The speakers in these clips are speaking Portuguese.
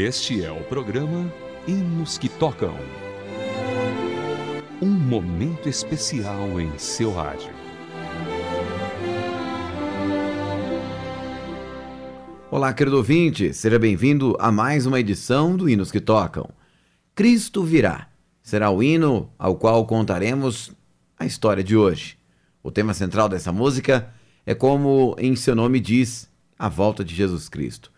Este é o programa Hinos que Tocam. Um momento especial em seu rádio. Olá, querido ouvinte, seja bem-vindo a mais uma edição do Hinos que Tocam. Cristo virá será o hino ao qual contaremos a história de hoje. O tema central dessa música é como em seu nome diz, a volta de Jesus Cristo.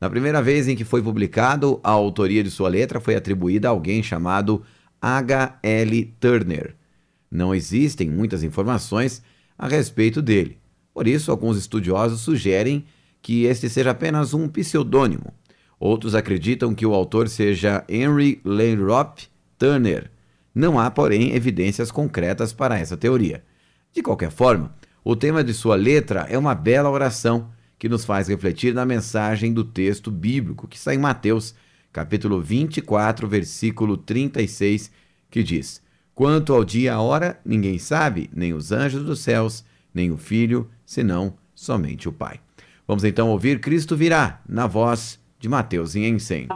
Na primeira vez em que foi publicado, a autoria de sua letra foi atribuída a alguém chamado H. L. Turner. Não existem muitas informações a respeito dele. Por isso, alguns estudiosos sugerem que este seja apenas um pseudônimo. Outros acreditam que o autor seja Henry Lairop Turner. Não há, porém, evidências concretas para essa teoria. De qualquer forma, o tema de sua letra é uma bela oração que nos faz refletir na mensagem do texto bíblico que está em Mateus, capítulo 24, versículo 36, que diz: Quanto ao dia e a hora, ninguém sabe, nem os anjos dos céus, nem o Filho, senão somente o Pai. Vamos então ouvir Cristo virá, na voz de Mateus Inhensem.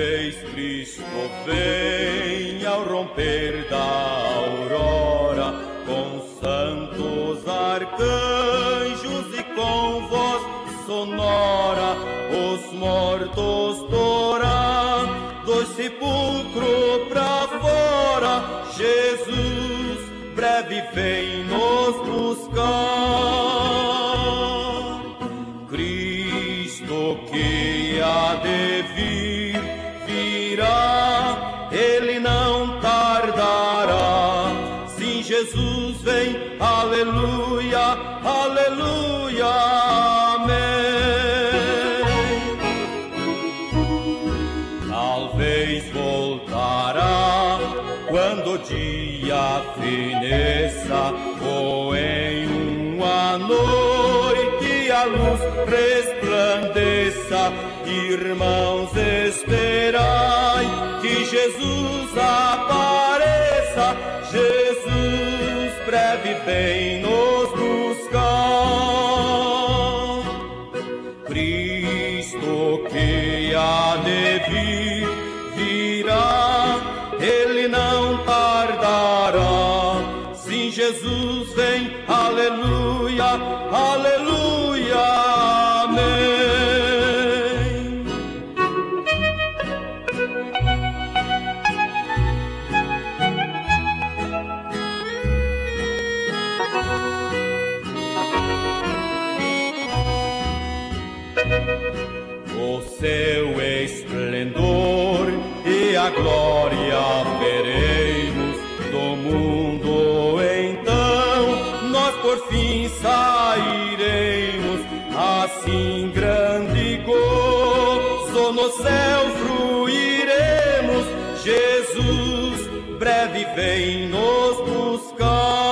Talvez Cristo venha ao romper da aurora, Irmãos, esperai que Jesus apareça. Jesus breve vem nos buscar. Cristo que há de vir, virá, ele não tardará. Sim, Jesus vem, céu fruiremos, Jesus breve vem nos buscar.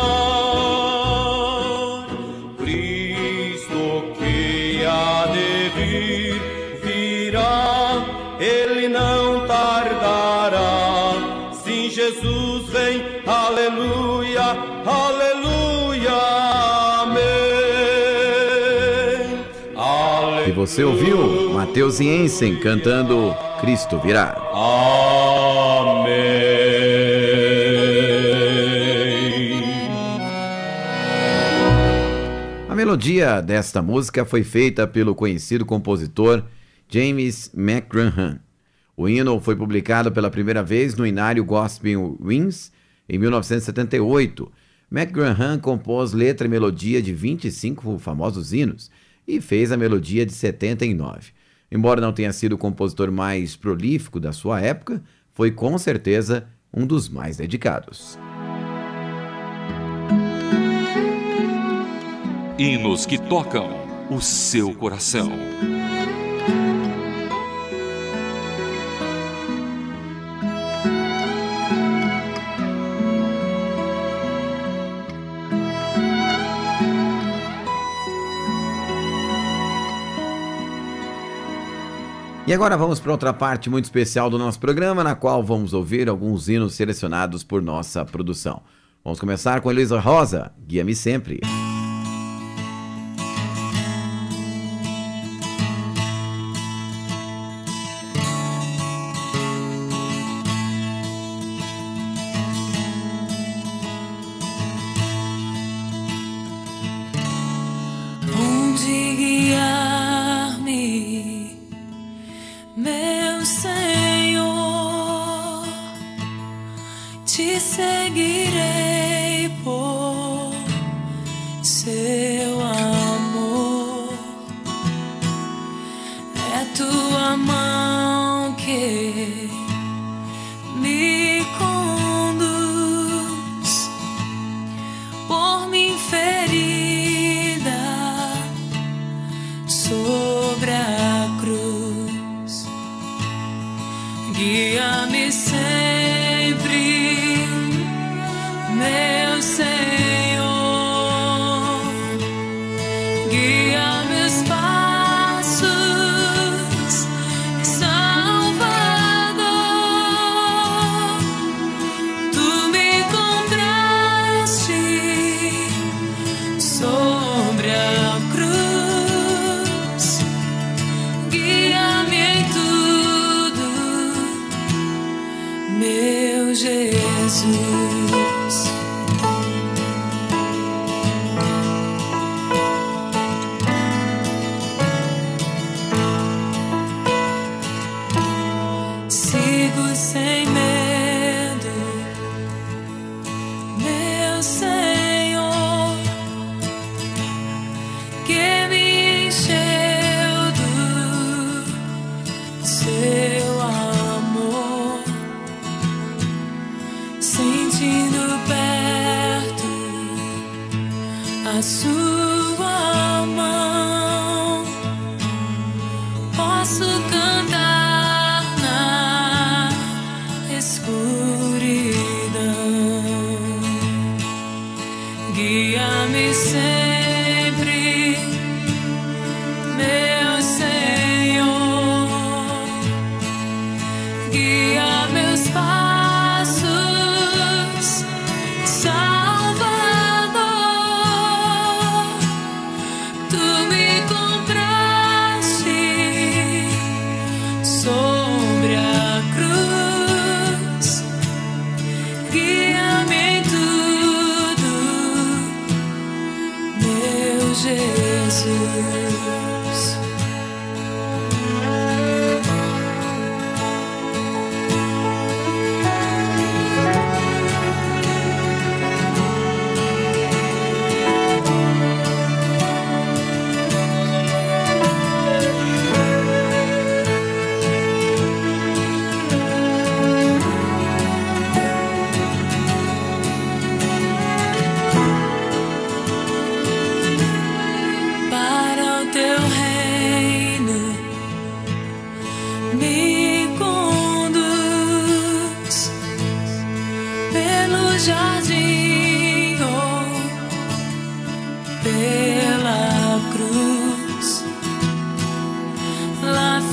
Você ouviu Mateus Jensen cantando Cristo virá. Amém. A melodia desta música foi feita pelo conhecido compositor James McGrahan. O hino foi publicado pela primeira vez no Inário Gospel Wings em 1978, McGrahan compôs letra e melodia de 25 famosos hinos e fez a melodia de 79. Embora não tenha sido o compositor mais prolífico da sua época, foi com certeza um dos mais dedicados. Hinos que tocam o seu coração. E agora vamos para outra parte muito especial do nosso programa, na qual vamos ouvir alguns hinos selecionados por nossa produção. Vamos começar com a Luísa Rosa, Guia-me Sempre. Música é tua mão que you.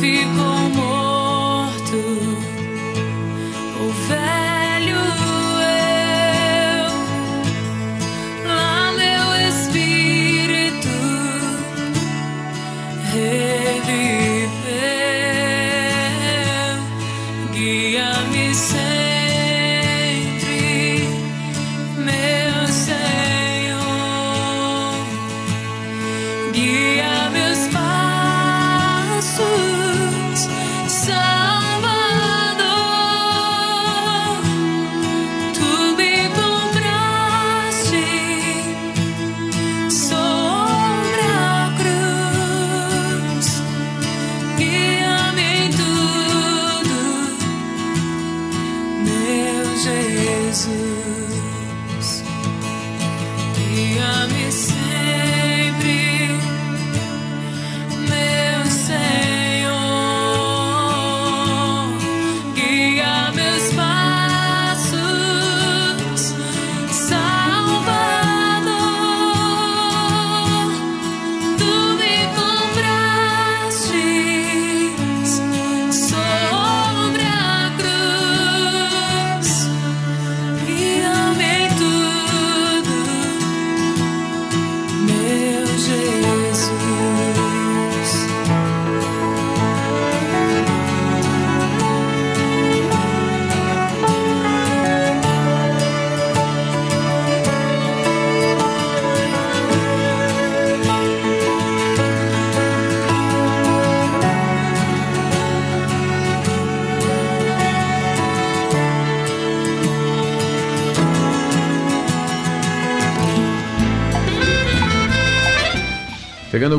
ficou morto.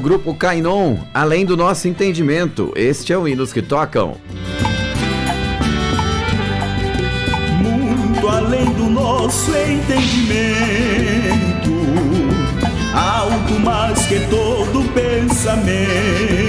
grupo Kainon, além do nosso entendimento. Este é o Hinos que Tocam. Muito além do nosso entendimento, alto mais que todo pensamento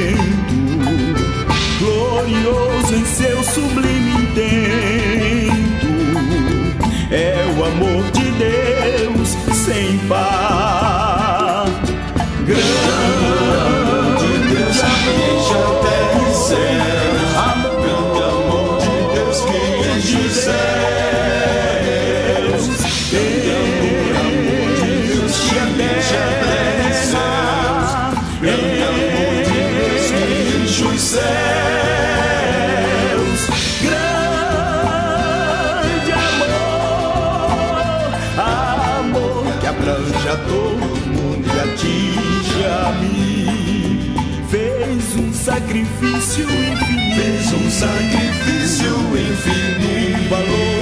um sacrifício infinito. Fez um sacrifício infinito. Valor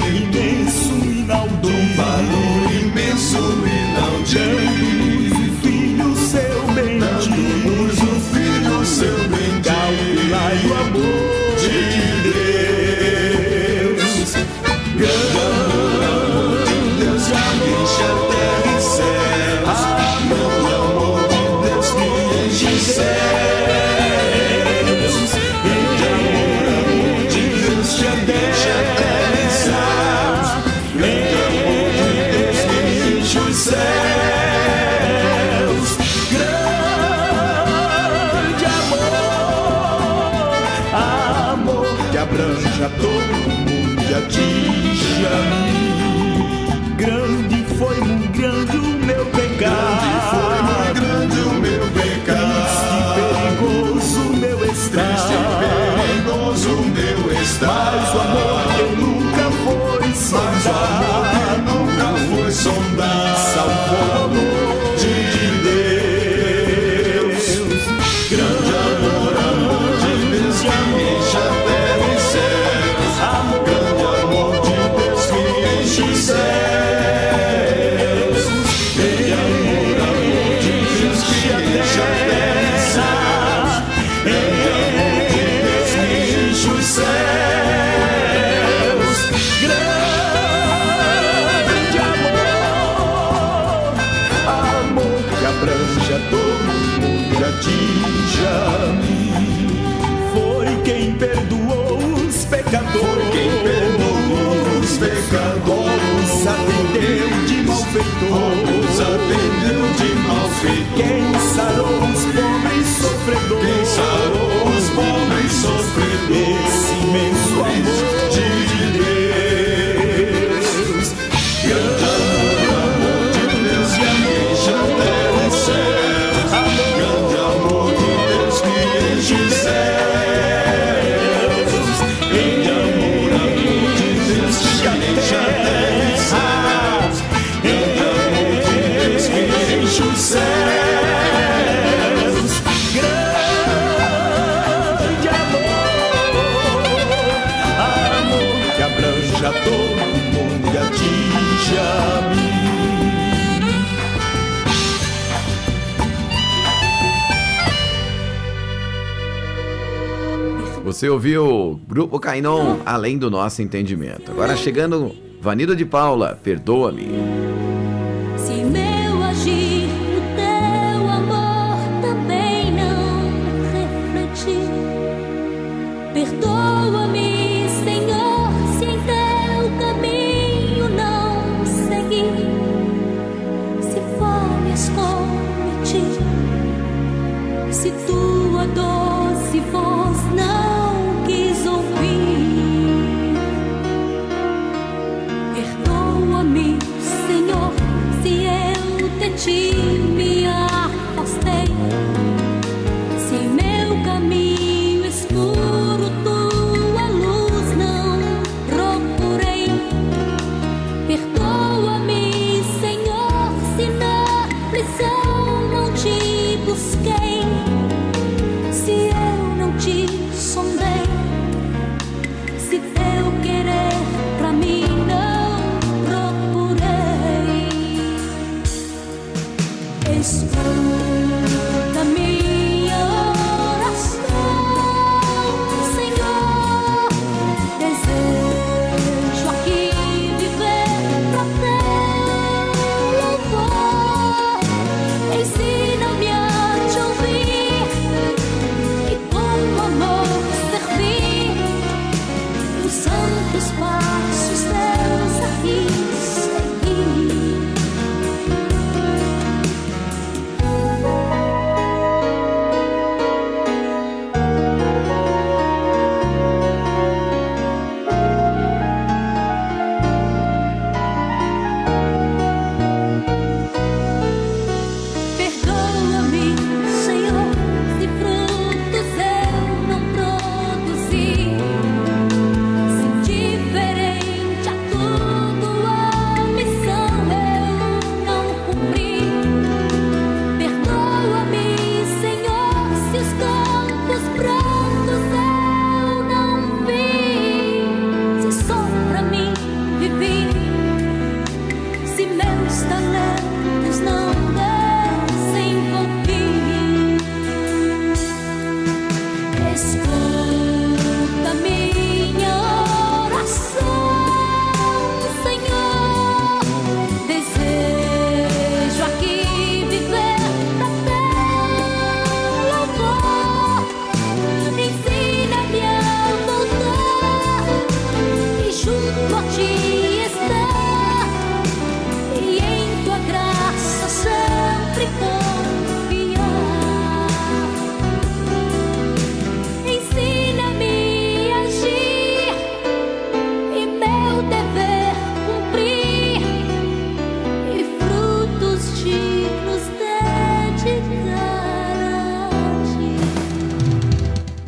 ti. Linden, Jim, auf games. ouviu Grupo Cainon, além do nosso entendimento. Agora chegando, Vanida de Paula, perdoa-me.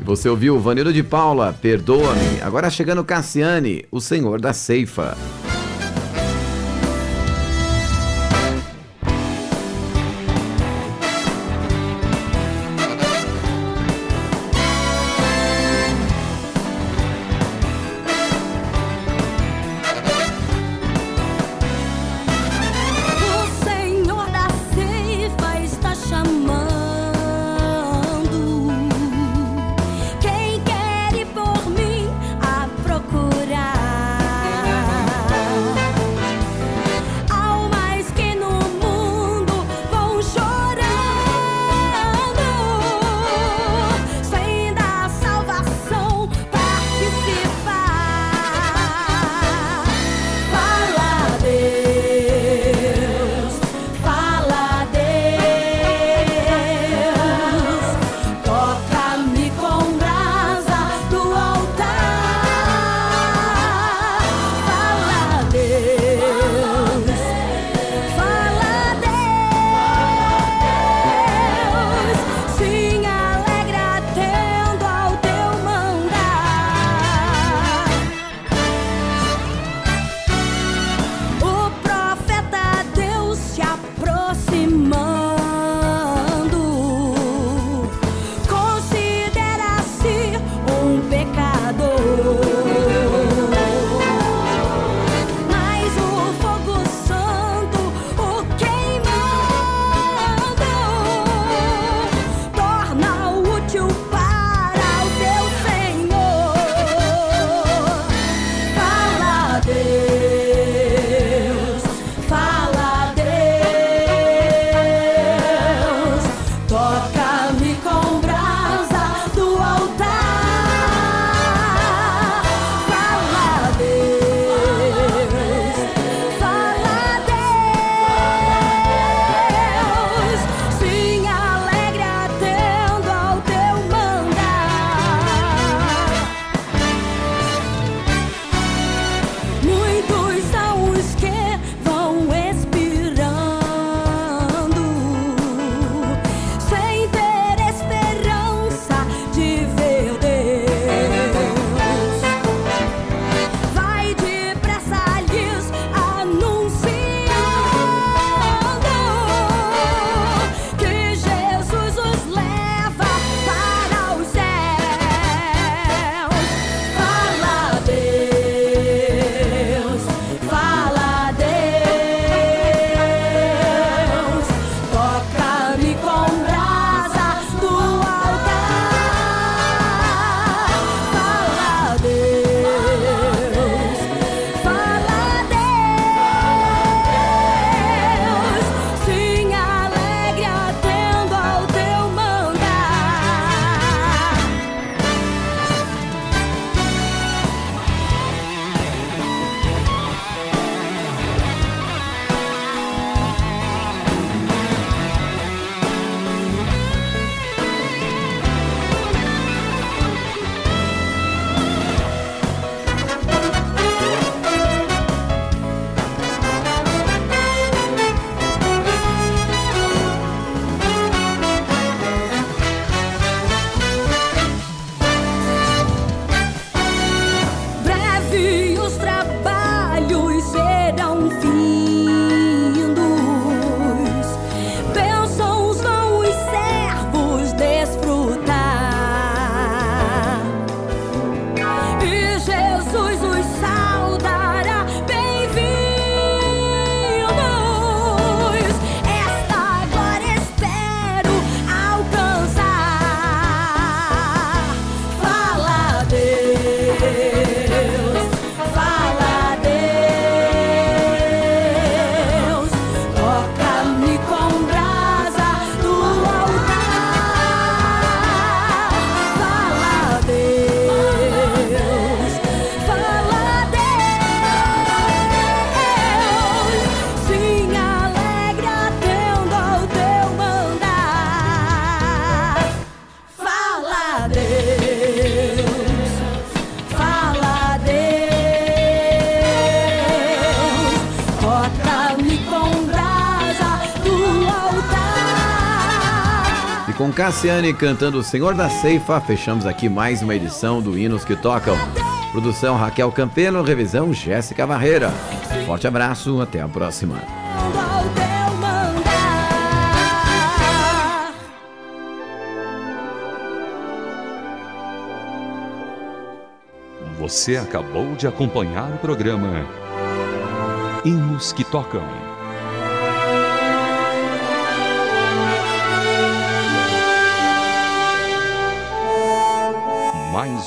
Você ouviu Vanildo de Paula, Perdoa-me. Agora chegando Cassiane, o Senhor da Ceifa. Cassiane cantando o Senhor da Ceifa, fechamos aqui mais uma edição do Hinos que Tocam. Produção Raquel Campelo, revisão Jéssica Barreira. Forte abraço, até a próxima. Você acabou de acompanhar o programa Hinos que Tocam.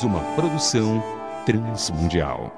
Uma produção transmundial.